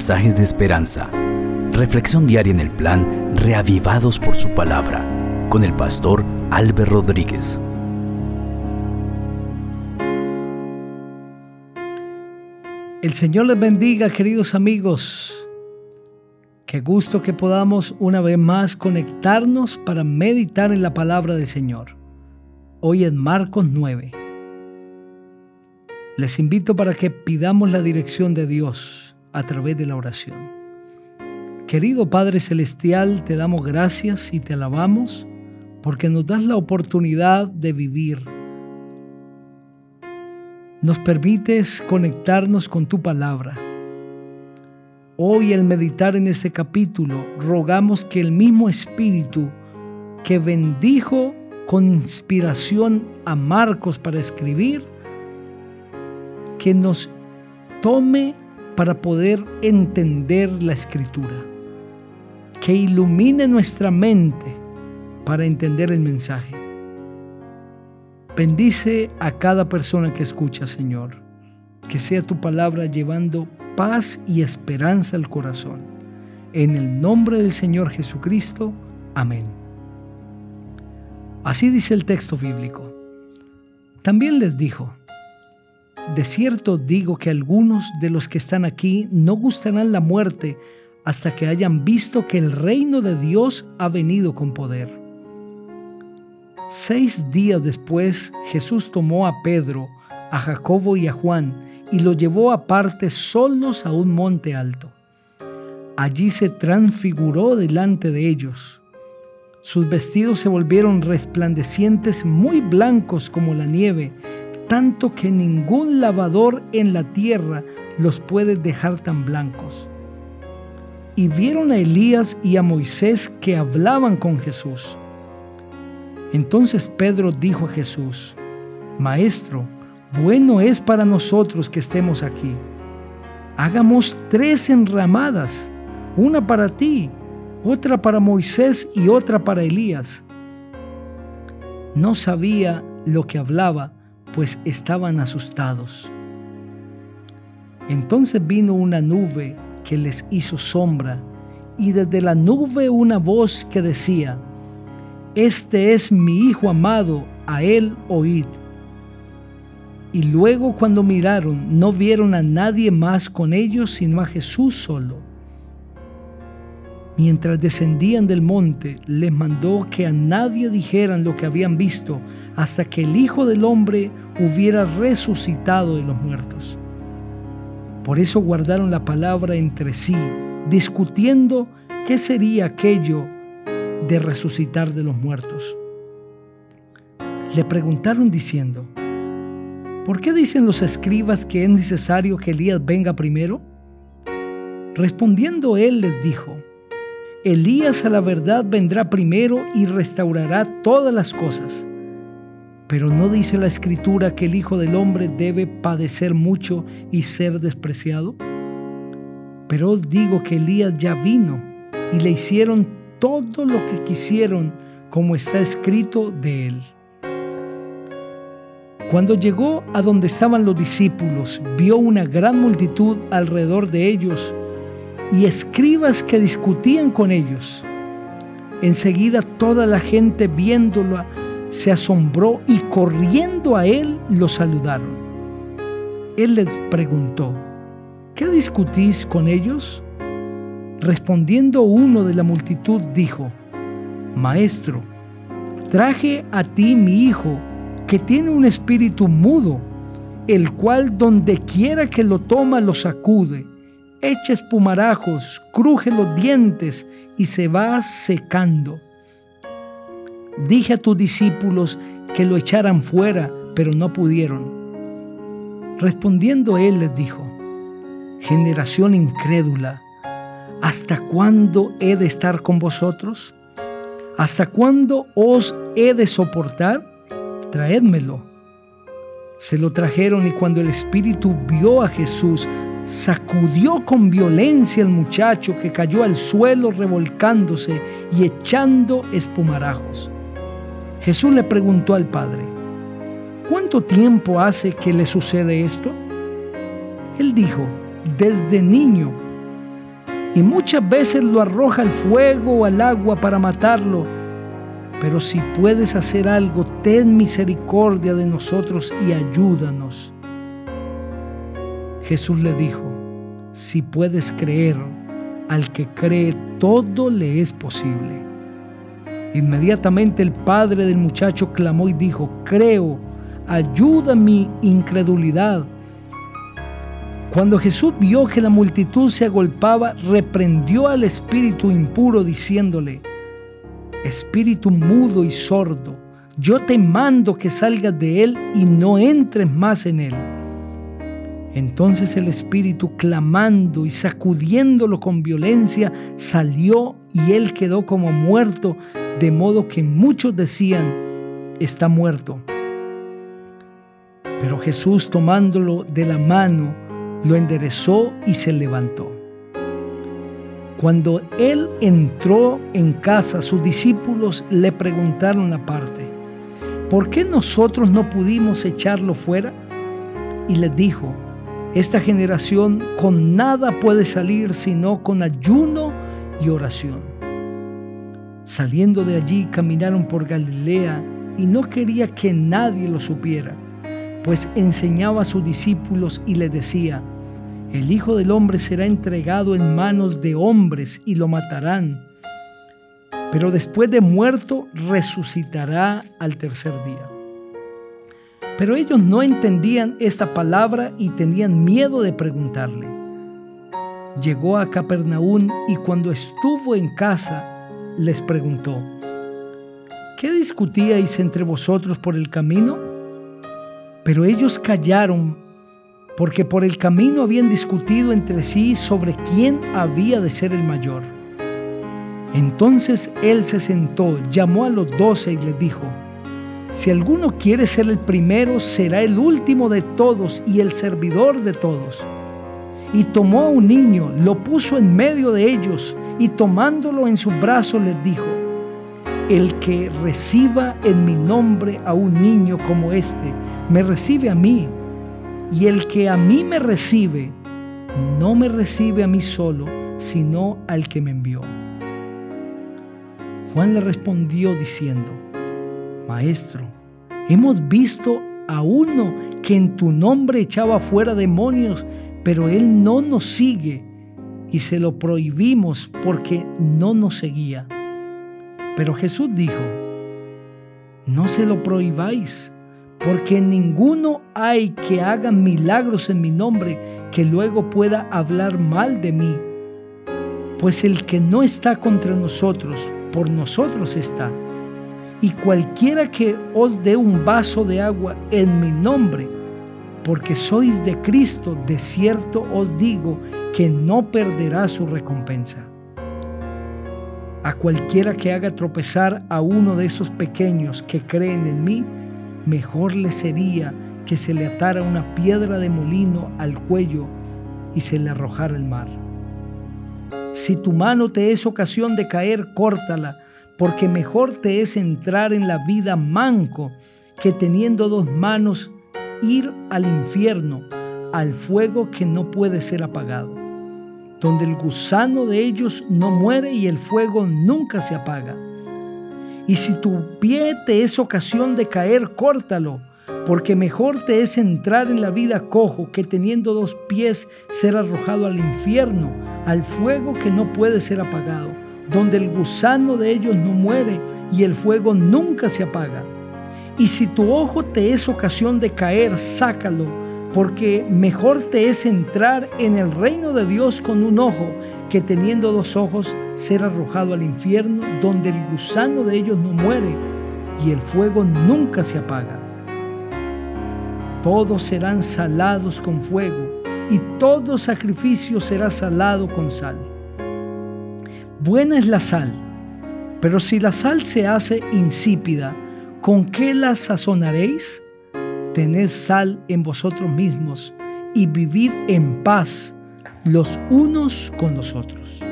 mensajes de esperanza. Reflexión diaria en el plan Reavivados por su palabra con el pastor Álvaro Rodríguez. El Señor les bendiga, queridos amigos. Qué gusto que podamos una vez más conectarnos para meditar en la palabra del Señor. Hoy en Marcos 9. Les invito para que pidamos la dirección de Dios a través de la oración. Querido Padre Celestial, te damos gracias y te alabamos porque nos das la oportunidad de vivir. Nos permites conectarnos con tu palabra. Hoy al meditar en este capítulo, rogamos que el mismo Espíritu que bendijo con inspiración a Marcos para escribir, que nos tome para poder entender la escritura, que ilumine nuestra mente para entender el mensaje. Bendice a cada persona que escucha, Señor, que sea tu palabra llevando paz y esperanza al corazón. En el nombre del Señor Jesucristo, amén. Así dice el texto bíblico. También les dijo, de cierto digo que algunos de los que están aquí no gustarán la muerte hasta que hayan visto que el reino de Dios ha venido con poder. Seis días después Jesús tomó a Pedro, a Jacobo y a Juan y lo llevó aparte solos a un monte alto. Allí se transfiguró delante de ellos. Sus vestidos se volvieron resplandecientes, muy blancos como la nieve, tanto que ningún lavador en la tierra los puede dejar tan blancos. Y vieron a Elías y a Moisés que hablaban con Jesús. Entonces Pedro dijo a Jesús, Maestro, bueno es para nosotros que estemos aquí. Hagamos tres enramadas, una para ti, otra para Moisés y otra para Elías. No sabía lo que hablaba pues estaban asustados. Entonces vino una nube que les hizo sombra, y desde la nube una voz que decía, Este es mi Hijo amado, a él oíd. Y luego cuando miraron, no vieron a nadie más con ellos, sino a Jesús solo. Mientras descendían del monte, les mandó que a nadie dijeran lo que habían visto hasta que el Hijo del Hombre hubiera resucitado de los muertos. Por eso guardaron la palabra entre sí, discutiendo qué sería aquello de resucitar de los muertos. Le preguntaron diciendo, ¿por qué dicen los escribas que es necesario que Elías venga primero? Respondiendo él les dijo, Elías a la verdad vendrá primero y restaurará todas las cosas. Pero no dice la escritura que el Hijo del Hombre debe padecer mucho y ser despreciado. Pero os digo que Elías ya vino y le hicieron todo lo que quisieron como está escrito de él. Cuando llegó a donde estaban los discípulos, vio una gran multitud alrededor de ellos y escribas que discutían con ellos. Enseguida toda la gente viéndolo se asombró y corriendo a él lo saludaron. Él les preguntó, ¿qué discutís con ellos? Respondiendo uno de la multitud dijo, Maestro, traje a ti mi hijo, que tiene un espíritu mudo, el cual donde quiera que lo toma lo sacude echa espumarajos, cruje los dientes y se va secando. Dije a tus discípulos que lo echaran fuera, pero no pudieron. Respondiendo él les dijo, generación incrédula, ¿hasta cuándo he de estar con vosotros? ¿Hasta cuándo os he de soportar? Traédmelo. Se lo trajeron y cuando el Espíritu vio a Jesús, sacudió con violencia al muchacho que cayó al suelo revolcándose y echando espumarajos. Jesús le preguntó al padre, ¿cuánto tiempo hace que le sucede esto? Él dijo, desde niño, y muchas veces lo arroja al fuego o al agua para matarlo. Pero si puedes hacer algo, ten misericordia de nosotros y ayúdanos. Jesús le dijo, si puedes creer, al que cree todo le es posible. Inmediatamente el padre del muchacho clamó y dijo, creo, ayuda mi incredulidad. Cuando Jesús vio que la multitud se agolpaba, reprendió al espíritu impuro diciéndole, Espíritu mudo y sordo, yo te mando que salgas de él y no entres más en él. Entonces el espíritu, clamando y sacudiéndolo con violencia, salió y él quedó como muerto, de modo que muchos decían, está muerto. Pero Jesús tomándolo de la mano, lo enderezó y se levantó. Cuando él entró en casa, sus discípulos le preguntaron aparte, ¿por qué nosotros no pudimos echarlo fuera? Y les dijo, esta generación con nada puede salir sino con ayuno y oración. Saliendo de allí caminaron por Galilea y no quería que nadie lo supiera pues enseñaba a sus discípulos y les decía, el Hijo del Hombre será entregado en manos de hombres y lo matarán, pero después de muerto resucitará al tercer día. Pero ellos no entendían esta palabra y tenían miedo de preguntarle. Llegó a Capernaum y cuando estuvo en casa les preguntó, ¿qué discutíais entre vosotros por el camino? Pero ellos callaron porque por el camino habían discutido entre sí sobre quién había de ser el mayor. Entonces él se sentó, llamó a los doce y les dijo, si alguno quiere ser el primero, será el último de todos y el servidor de todos. Y tomó a un niño, lo puso en medio de ellos y tomándolo en sus brazos les dijo, el que reciba en mi nombre a un niño como este, me recibe a mí. Y el que a mí me recibe, no me recibe a mí solo, sino al que me envió. Juan le respondió diciendo, Maestro, hemos visto a uno que en tu nombre echaba fuera demonios, pero él no nos sigue y se lo prohibimos porque no nos seguía. Pero Jesús dijo, no se lo prohibáis porque ninguno hay que haga milagros en mi nombre que luego pueda hablar mal de mí. Pues el que no está contra nosotros, por nosotros está. Y cualquiera que os dé un vaso de agua en mi nombre, porque sois de Cristo, de cierto os digo que no perderá su recompensa. A cualquiera que haga tropezar a uno de esos pequeños que creen en mí, mejor le sería que se le atara una piedra de molino al cuello y se le arrojara al mar. Si tu mano te es ocasión de caer, córtala, porque mejor te es entrar en la vida manco que teniendo dos manos ir al infierno, al fuego que no puede ser apagado, donde el gusano de ellos no muere y el fuego nunca se apaga. Y si tu pie te es ocasión de caer, córtalo, porque mejor te es entrar en la vida cojo que teniendo dos pies ser arrojado al infierno, al fuego que no puede ser apagado, donde el gusano de ellos no muere y el fuego nunca se apaga. Y si tu ojo te es ocasión de caer, sácalo, porque mejor te es entrar en el reino de Dios con un ojo que teniendo dos ojos ser arrojado al infierno, donde el gusano de ellos no muere y el fuego nunca se apaga. Todos serán salados con fuego y todo sacrificio será salado con sal. Buena es la sal, pero si la sal se hace insípida, ¿con qué la sazonaréis? Tened sal en vosotros mismos y vivid en paz los unos con los otros.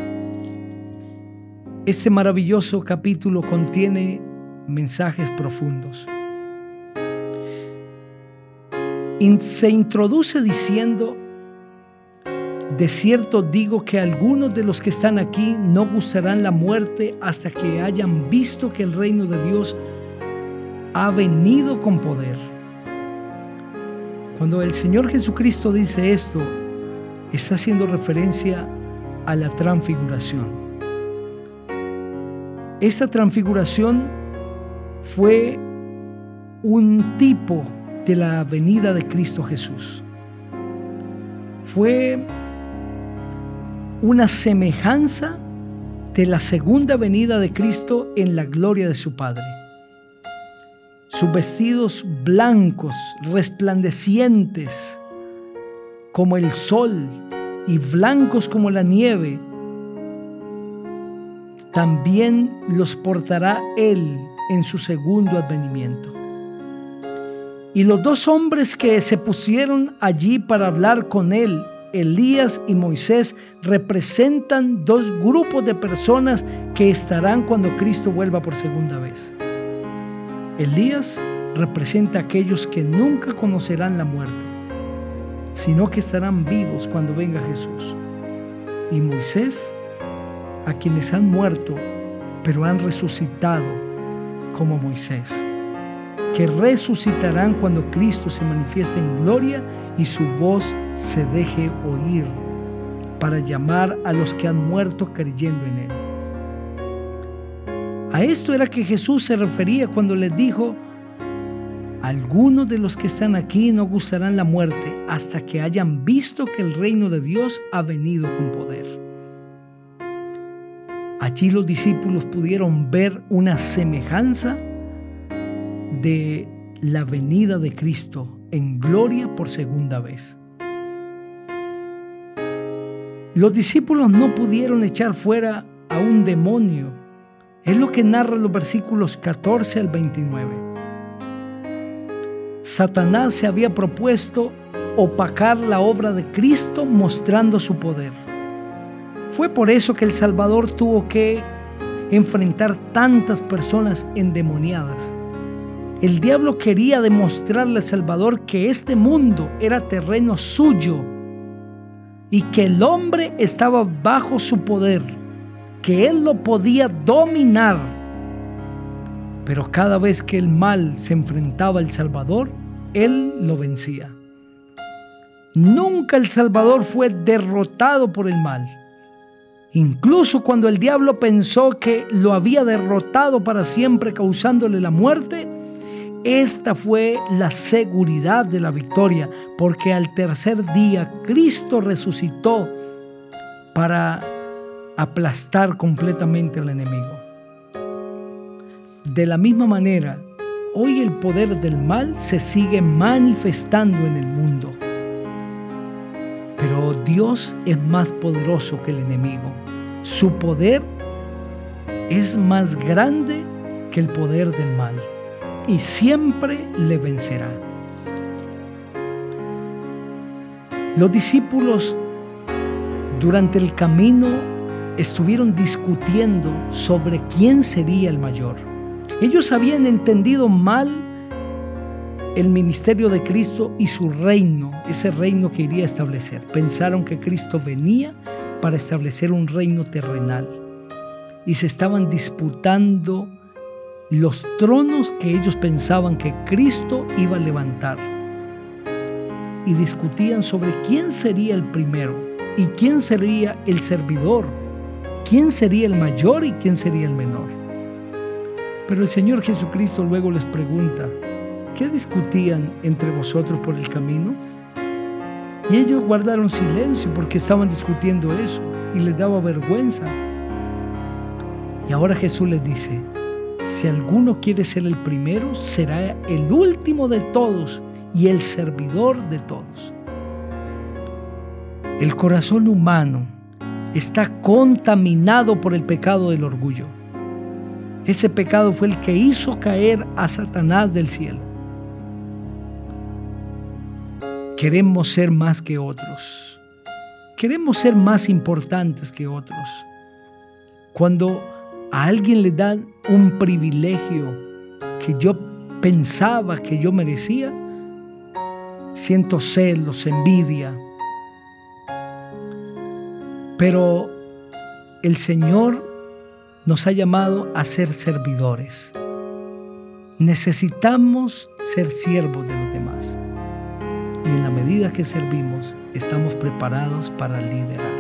Este maravilloso capítulo contiene mensajes profundos. se introduce diciendo, De cierto digo que algunos de los que están aquí no gustarán la muerte hasta que hayan visto que el reino de Dios ha venido con poder. Cuando el Señor Jesucristo dice esto, está haciendo referencia a la transfiguración. Esa transfiguración fue un tipo de la venida de Cristo Jesús. Fue una semejanza de la segunda venida de Cristo en la gloria de su Padre. Sus vestidos blancos, resplandecientes como el sol y blancos como la nieve, también los portará Él en su segundo advenimiento. Y los dos hombres que se pusieron allí para hablar con Él Elías y Moisés representan dos grupos de personas que estarán cuando Cristo vuelva por segunda vez. Elías representa a aquellos que nunca conocerán la muerte, sino que estarán vivos cuando venga Jesús. Y Moisés, a quienes han muerto, pero han resucitado como Moisés que resucitarán cuando Cristo se manifieste en gloria y su voz se deje oír para llamar a los que han muerto creyendo en Él. A esto era que Jesús se refería cuando les dijo, algunos de los que están aquí no gustarán la muerte hasta que hayan visto que el reino de Dios ha venido con poder. Allí los discípulos pudieron ver una semejanza de la venida de Cristo en gloria por segunda vez. Los discípulos no pudieron echar fuera a un demonio. Es lo que narra los versículos 14 al 29. Satanás se había propuesto opacar la obra de Cristo mostrando su poder. Fue por eso que el Salvador tuvo que enfrentar tantas personas endemoniadas. El diablo quería demostrarle al Salvador que este mundo era terreno suyo y que el hombre estaba bajo su poder, que él lo podía dominar. Pero cada vez que el mal se enfrentaba al Salvador, él lo vencía. Nunca el Salvador fue derrotado por el mal. Incluso cuando el diablo pensó que lo había derrotado para siempre causándole la muerte, esta fue la seguridad de la victoria, porque al tercer día Cristo resucitó para aplastar completamente al enemigo. De la misma manera, hoy el poder del mal se sigue manifestando en el mundo. Pero Dios es más poderoso que el enemigo. Su poder es más grande que el poder del mal y siempre le vencerá. Los discípulos durante el camino estuvieron discutiendo sobre quién sería el mayor. Ellos habían entendido mal el ministerio de Cristo y su reino, ese reino que iría a establecer. Pensaron que Cristo venía para establecer un reino terrenal y se estaban disputando los tronos que ellos pensaban que Cristo iba a levantar. Y discutían sobre quién sería el primero y quién sería el servidor, quién sería el mayor y quién sería el menor. Pero el Señor Jesucristo luego les pregunta, ¿qué discutían entre vosotros por el camino? Y ellos guardaron silencio porque estaban discutiendo eso y les daba vergüenza. Y ahora Jesús les dice, si alguno quiere ser el primero, será el último de todos y el servidor de todos. El corazón humano está contaminado por el pecado del orgullo. Ese pecado fue el que hizo caer a Satanás del cielo. Queremos ser más que otros. Queremos ser más importantes que otros. Cuando a alguien le dan un privilegio que yo pensaba que yo merecía, siento celos, envidia. Pero el Señor nos ha llamado a ser servidores. Necesitamos ser siervos de los demás. Y en la medida que servimos, estamos preparados para liderar.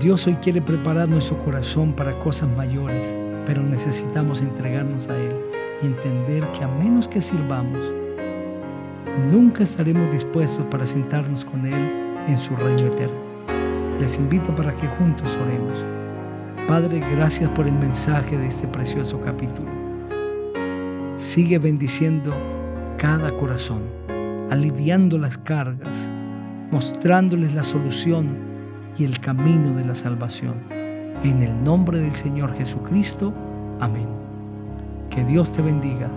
Dios hoy quiere preparar nuestro corazón para cosas mayores, pero necesitamos entregarnos a Él y entender que a menos que sirvamos, nunca estaremos dispuestos para sentarnos con Él en su reino eterno. Les invito para que juntos oremos. Padre, gracias por el mensaje de este precioso capítulo. Sigue bendiciendo cada corazón, aliviando las cargas, mostrándoles la solución y el camino de la salvación. En el nombre del Señor Jesucristo. Amén. Que Dios te bendiga